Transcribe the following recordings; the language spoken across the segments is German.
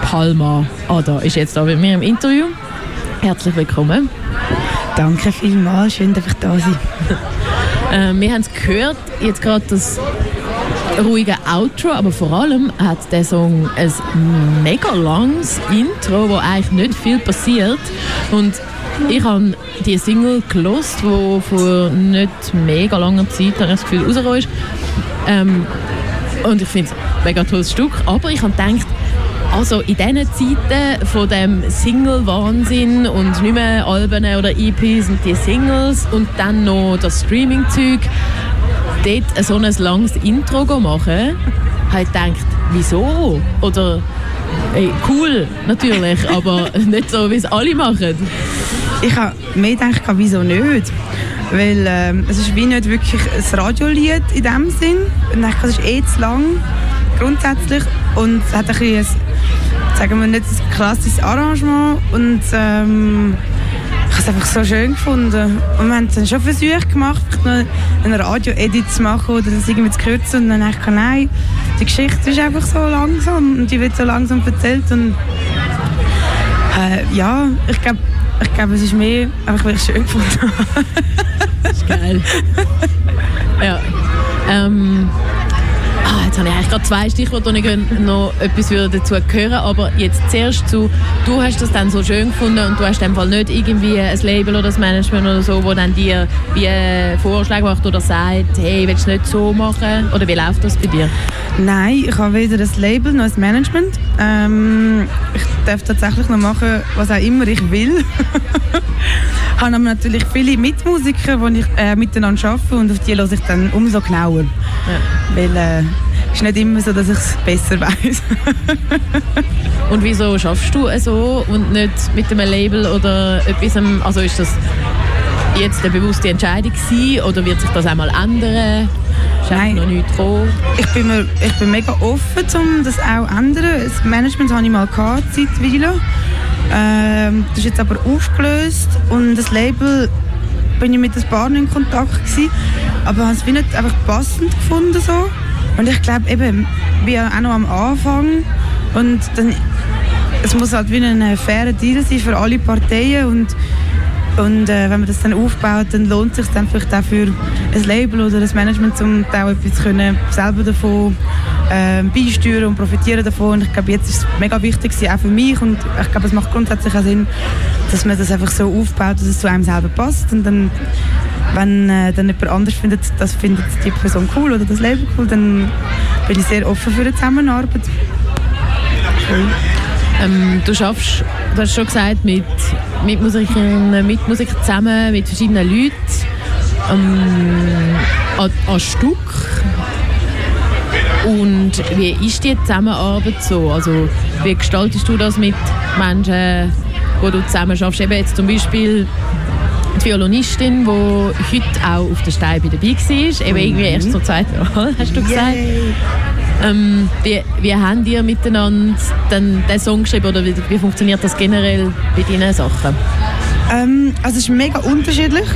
Palma Ada ist jetzt da bei mir im Interview. Herzlich willkommen. Danke vielmals, schön, dass ich da sein. äh, wir haben es gehört, jetzt gerade das ruhige Outro, aber vor allem hat der Song ein mega langes Intro, wo eigentlich nicht viel passiert und ich habe die Single gelost, die vor nicht mega langer Zeit, habe ich das Gefühl, rausgekommen ist. Ähm, und ich finde es ein mega tolles Stück, aber ich habe gedacht, also in diesen Zeiten von dem Single-Wahnsinn und nicht mehr Alben oder EPs und die Singles und dann noch das Streaming-Zeug, dort so ein langes Intro machen, habe ich gedacht, wieso? Oder ey, cool, natürlich, aber nicht so, wie es alle machen. Ich habe mir gedacht, wieso nicht? Weil ähm, es ist wie nicht wirklich ein Radiolied in dem Sinn. Und ich es ist eh zu lang, grundsätzlich. Und es hat ein bisschen sagen wir nicht ein klassisches Arrangement und ähm, ich habe es einfach so schön gefunden. Und wir haben dann schon Versuche gemacht, noch einen Radio-Edit zu machen oder das irgendwie zu kürzen und dann habe ich nein, die Geschichte ist einfach so langsam und die wird so langsam erzählt und äh, ja, ich glaube, ich glaube, es ist mehr einfach, weil ich es schön gefunden habe. das ist geil. ja. Ähm, jetzt habe ich eigentlich gerade zwei Stichworte und ich noch etwas dazu hören, aber jetzt zuerst zu, du hast das dann so schön gefunden und du hast Fall nicht irgendwie ein Label oder das Management oder so, wo dann dir wie Vorschläge macht oder sagt, hey, willst du nicht so machen? Oder wie läuft das bei dir? Nein, ich habe weder ein Label noch ein Management. Ähm, ich darf tatsächlich noch machen, was auch immer ich will. ich habe natürlich viele Mitmusiker, die ich äh, miteinander arbeite und auf die höre ich dann umso genauer. Ja. Weil äh, ist nicht immer so, dass ich es besser weiß. und wieso schaffst du es so und nicht mit einem Label oder etwas? Also ist das jetzt eine bewusste Entscheidung gewesen, oder wird sich das einmal ändern? Nein. noch nichts gekommen? Ich bin, mir, ich bin mega offen, um das auch zu ändern. Das Management hatte ich mal gehabt, zeitweise. Ähm, das ist jetzt aber aufgelöst und das Label bin ich mit ein paar in Kontakt gewesen, aber habe es nicht einfach passend gefunden so. Und ich glaube eben, wir auch noch am Anfang und dann, es muss halt wie ein fairer Deal sein für alle Parteien und und äh, wenn man das dann aufbaut, dann lohnt es sich dann vielleicht auch für ein Label oder das Management, um auch etwas können, selber davon äh, beisteuern und profitieren davon. Und ich glaube, jetzt ist es mega wichtig, auch für mich. Und ich glaube, es macht grundsätzlich auch Sinn, dass man das einfach so aufbaut, dass es zu einem selber passt. Und dann, wenn äh, dann jemand anders findet, das findet die Person cool oder das Label cool, dann bin ich sehr offen für eine Zusammenarbeit. Cool. Ähm, du schaffst, du hast schon gesagt, mit, mit Musikern, mit Musikern zusammen, mit verschiedenen Leuten ähm, an, an Stück. Und wie ist die Zusammenarbeit so? Also wie gestaltest du das mit Menschen, wo du zusammen schaffst? Eben jetzt zum Beispiel die Violinistin, die heute auch auf der Stein dabei war. Eben irgendwie erst zur zweiten Mal, hast du gesagt. Ähm, wie, wie habt ihr miteinander den, den Song geschrieben oder wie, wie funktioniert das generell bei deinen Sachen? Ähm, also es ist mega unterschiedlich.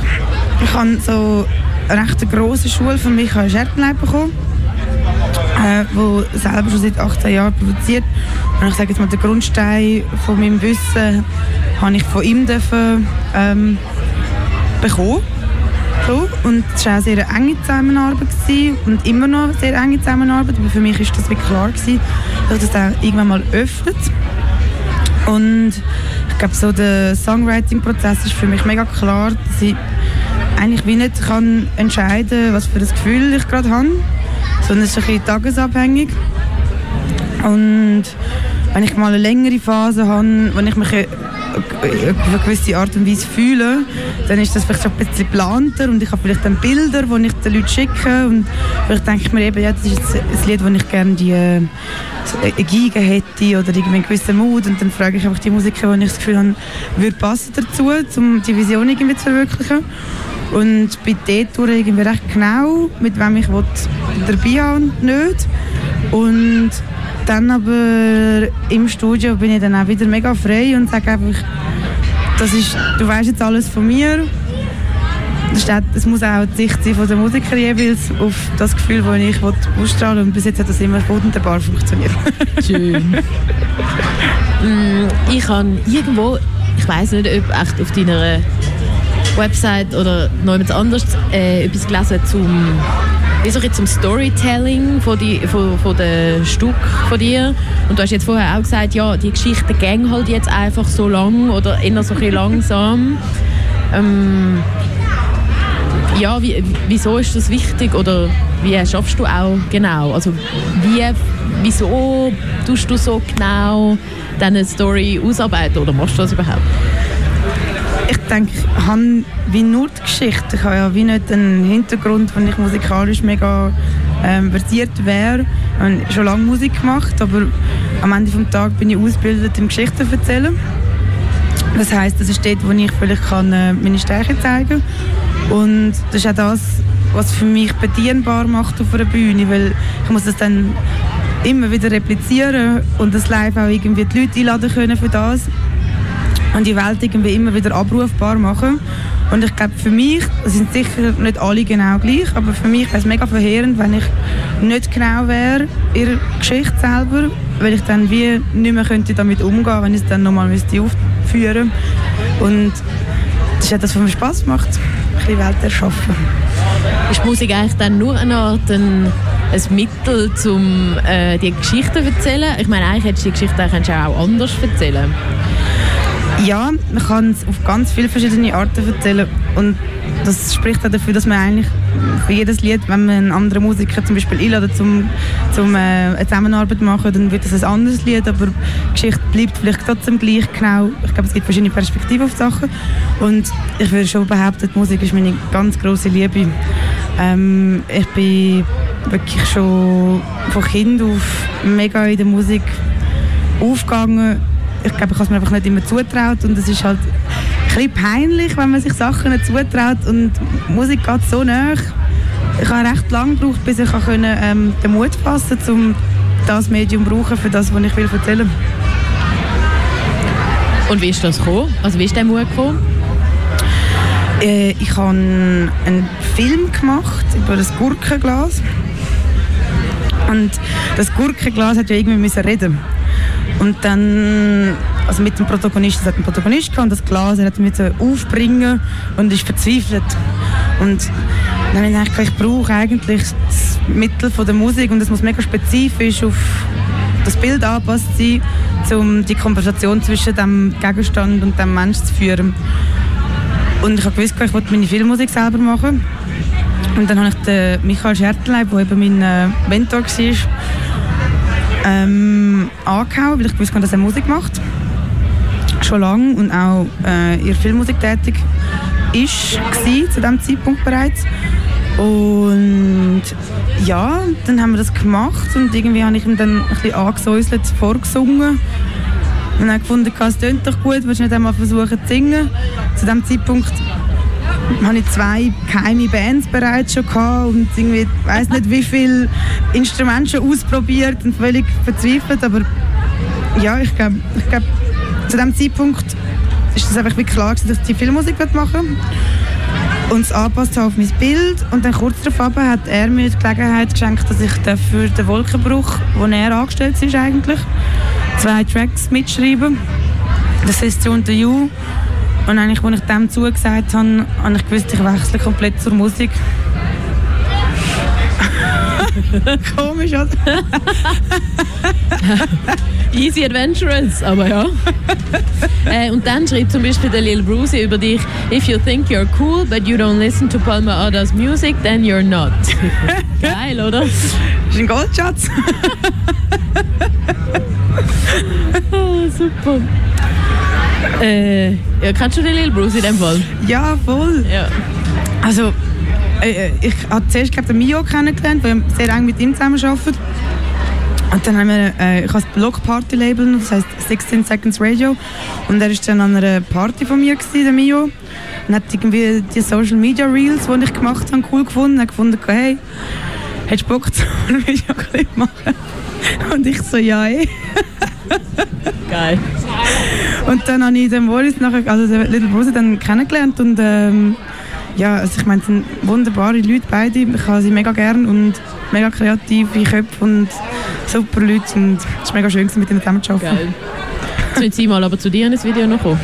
Ich habe so eine recht grosse Schule von Michael Scherpenleib bekommen, äh, selber schon seit 18 Jahren produziert. Und ich sage jetzt mal, den Grundstein von meinem Wissen habe ich von ihm dürfen, ähm, bekommen. Und es war auch eine sehr enge Zusammenarbeit gewesen und immer noch eine sehr enge Zusammenarbeit. Aber für mich war das wirklich klar, gewesen, dass das auch irgendwann mal öffnet. Und ich glaube, so der Songwriting-Prozess ist für mich mega klar, dass ich eigentlich wie nicht kann entscheiden was für ein Gefühl ich gerade habe, sondern es ist ein bisschen tagesabhängig. Und wenn ich mal eine längere Phase habe, wenn ich mich eine gewisse Art und Weise fühle, dann ist das vielleicht schon ein bisschen geplanter und ich habe vielleicht dann Bilder, die ich den Leuten schicke und vielleicht denke ich mir eben, ja, das ist ein Lied, wo ich gerne die äh, eine Geige hätte oder irgendwie einen gewissen Mut und dann frage ich einfach die Musiker, wo ich das Gefühl habe, würde passen dazu, um die Vision irgendwie zu verwirklichen. Und bei dort irgendwie recht genau, mit wem ich dabei habe und nicht. Und dann aber im Studio bin ich dann auch wieder mega frei und sage einfach, das ist, du weißt jetzt alles von mir. Es muss auch die Sicht sein von der Musiker jeweils auf das Gefühl, das ich ausstrahlen will. Und bis jetzt hat das immer wunderbar funktioniert. Schön. Mm, ich habe irgendwo, ich weiß nicht, ob echt auf deiner Website oder noch jemand anders äh, etwas gelesen zum wie zum Storytelling von, die, von, von den Stück von dir. Und du hast jetzt vorher auch gesagt, ja, die Geschichte gehen halt jetzt einfach so lang oder eher so ein langsam. Ähm, ja, wie, wieso ist das wichtig oder wie schaffst du auch genau? Also wie, wieso tust du so genau deine Story ausarbeiten oder machst du das überhaupt? Ich denke, ich habe wie nur die Geschichte. Ich habe ja wie nicht einen Hintergrund, wenn ich musikalisch mega ähm, versiert wäre. Ich habe schon lange Musik gemacht, aber am Ende des Tages bin ich ausgebildet im Geschichten erzählen. Das heisst, das ist dort, wo ich vielleicht kann, äh, meine Stärke zeigen kann. Und das ist auch das, was für mich bedienbar macht auf einer Bühne, weil ich muss das dann immer wieder replizieren und das live auch irgendwie die Leute einladen können für das und die Welt irgendwie immer wieder abrufbar machen. Und ich glaube, für mich, das sind sicher nicht alle genau gleich, aber für mich wäre es mega verheerend, wenn ich nicht genau wäre, ihre Geschichte selber, weil ich dann wie nicht mehr könnte damit umgehen wenn ich es dann nochmal müsste aufführen Und das ist etwas, was mir Spass macht, ein bisschen Welt erschaffen. Ist Musik eigentlich dann nur eine Art ein, ein Mittel, um äh, die Geschichte zu erzählen? Ich meine, eigentlich hättest du die Geschichte auch anders erzählen ja, man kann es auf ganz viele verschiedene Arten erzählen und das spricht auch dafür, dass man eigentlich für jedes Lied, wenn man einen anderen Musiker zum Beispiel einladet, zum, zum äh, eine Zusammenarbeit machen, dann wird das ein anderes Lied, aber die Geschichte bleibt vielleicht trotzdem gleich genau. Ich glaube, es gibt verschiedene Perspektiven auf Sachen und ich würde schon behaupten, die Musik ist meine ganz große Liebe. Ähm, ich bin wirklich schon von Kind auf mega in der Musik aufgegangen ich glaube, ich habe es mir einfach nicht immer zutraut und es ist halt ein bisschen peinlich, wenn man sich Sachen nicht zutraut und Musik geht so nah. Ich habe recht lange gebraucht, bis ich können, ähm, den Mut fassen konnte, um das Medium zu brauchen für das, was ich will erzählen Und wie ist das gekommen? Also wie ist der Mut gekommen? Äh, ich habe einen Film gemacht über das Gurkenglas. Und das Gurkenglas hat ja irgendwie müssen reden. Und dann, also mit dem Protagonisten, es hat einen Protagonist gehabt und das Glas, er hat mit aufbringen und ist verzweifelt. Und dann habe ich gedacht, ich brauche eigentlich das Mittel von der Musik und es muss mega spezifisch auf das Bild angepasst sein, um die Konversation zwischen dem Gegenstand und dem Mensch zu führen. Und ich habe gewusst, ich wollte meine Filmmusik selber machen. Und dann habe ich den Michael Schertleib, der eben mein äh, Mentor war, ähm, angehauen, weil ich gewusst habe, dass er Musik macht. Schon lange und auch äh, in Filmmusik tätig ist, war, zu diesem Zeitpunkt bereits. Und ja, dann haben wir das gemacht und irgendwie habe ich ihm dann ein bisschen angesäuselt vorgesungen. Und dann gefunden, es tönt doch gut, willst du nicht einmal versuchen zu singen? Zu diesem Zeitpunkt hatte ich zwei geheime Bands bereits schon gehabt und irgendwie, weiß nicht wie viele Instrumente schon ausprobiert und völlig verzweifelt, aber ja, ich glaube, ich glaub, zu dem Zeitpunkt ist es einfach wie klar dass ich die Filmmusik machen und es anpasst auf mein Bild. Und dann kurz darauf hat er mir die Gelegenheit geschenkt, dass ich für den Wolkenbruch, wo er angestellt ist eigentlich, zwei Tracks mitschreiben. Das ist «The You» Und eigentlich, als ich dem zugesagt habe, habe ich gewusst, ich wechsle komplett zur Musik. Komisch, oder? Easy Adventurous, aber ja. äh, und dann schreibt zum Beispiel der Lil Brucey über dich: If you think you're cool, but you don't listen to Palma Adas music, then you're not. Geil, oder? Das ist ein Goldschatz. oh, super. Äh, ja, kennst du den Lil Bruce in dem Fall? Ja, voll. Ja. Also, äh, äh ich habe zuerst glaub, den Mio kennengelernt, weil ich sehr eng mit ihm zusammen arbeite. Und dann haben wir, äh, ich habe das Block Party Label, das heißt 16 Seconds Radio. Und er war dann an einer Party von mir, gewesen, der Mio. Und hat irgendwie die Social Media Reels, die ich gemacht habe, cool gefunden. Er hat gefunden, hey, hättest du Bock, ein Video machen? Und ich so, ja, ey. Geil. Und dann habe ich den Boris, nachher, also den Little Brother, dann kennengelernt und ähm, ja, also ich meine, es sind wunderbare Leute beide. Ich habe sie mega gern und mega kreative Köpfe und super Leute und es war mega schön, mit ihnen zusammen zu arbeiten. Geil. Jetzt müssen Sie mal aber zu dir ins Video noch kommen.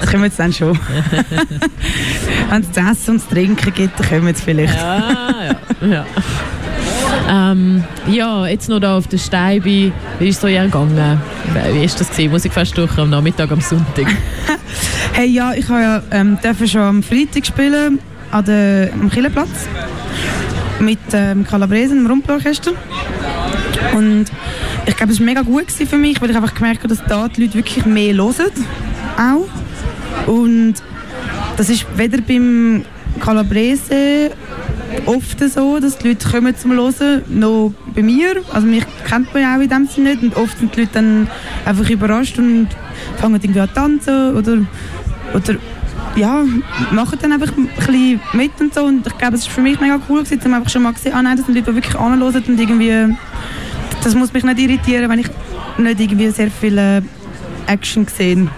das wir jetzt dann schon. Wenn es zu essen und zu trinken gibt, dann können wir jetzt vielleicht. Ja, ja. ja. Ähm, ja, jetzt noch da auf der Steibe. Wie ist es so gegangen? Wie ist das gewesen? Musikfestwoche am Nachmittag, am Sonntag? hey, ja, ich habe ja ähm, schon am Freitag spielen an der, am Killenplatz mit ähm, Calabrese, dem Rumpelorchester. Und ich glaube, es war mega gut für mich, weil ich einfach gemerkt habe, dass da die Leute wirklich mehr hören. Auch. Und das ist weder beim Calabrese oft so, dass die Leute kommen zum Hören, noch bei mir. Also mich kennt man ja auch in dem Sinne nicht. Und oft sind die Leute dann einfach überrascht und fangen irgendwie an zu tanzen oder, oder ja, machen dann einfach ein bisschen mit und so. Und ich glaube, es war für mich mega cool, gewesen, um einfach schon mal gesehen, ah nein, das sind Leute, die wirklich anhören und irgendwie, das muss mich nicht irritieren, wenn ich nicht irgendwie sehr viel äh, Action sehe.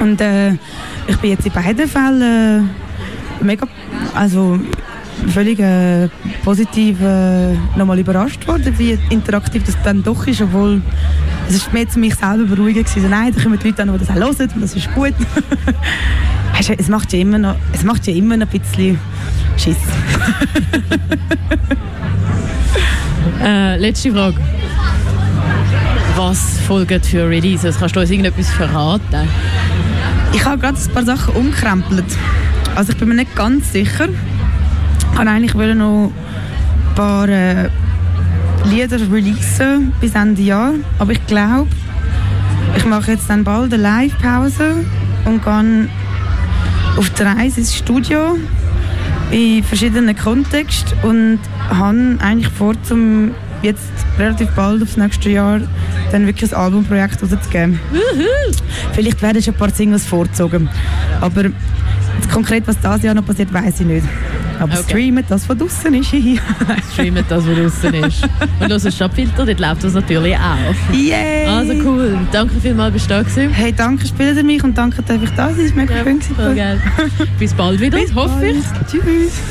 Und äh, ich bin jetzt in beiden Fällen äh, mega, also völlig äh, positiv äh, nochmal überrascht worden, wie interaktiv das dann doch ist, obwohl es ist mehr zu mich selber beruhigend gewesen. Nein, da kommen die Leute an, die das auch hören und das ist gut. es macht ja immer noch, es macht ja immer noch ein bisschen Schiss. äh, letzte Frage. Was folgt für Releases? Kannst du uns irgendetwas verraten? Ich habe gerade ein paar Sachen umkrempelt. Also ich bin mir nicht ganz sicher. Ich wollte eigentlich noch ein paar äh, Lieder releasen bis Ende Jahr. Aber ich glaube, ich mache jetzt dann bald eine Live-Pause und gehe auf der Reise ins Studio in verschiedenen Kontexten und habe eigentlich vor, zum jetzt relativ bald aufs nächste Jahr dann wirklich ein Albumprojekt rauszugeben. Vielleicht werden schon ein paar Singles vorgezogen, aber konkret, was dieses Jahr noch passiert, weiß ich nicht. Aber okay. streamen das, was draußen ist. streamen das, was draußen ist. Und los Stadtfilter, dort läuft das natürlich auch. Yay! Also cool. Danke vielmals, bist du da gewesen. Hey, danke, spielen Sie mich und danke, dass ich da sein. Es war mega ja, schön. Bis bald wieder, Bis hoffe bald. ich. Tschüss.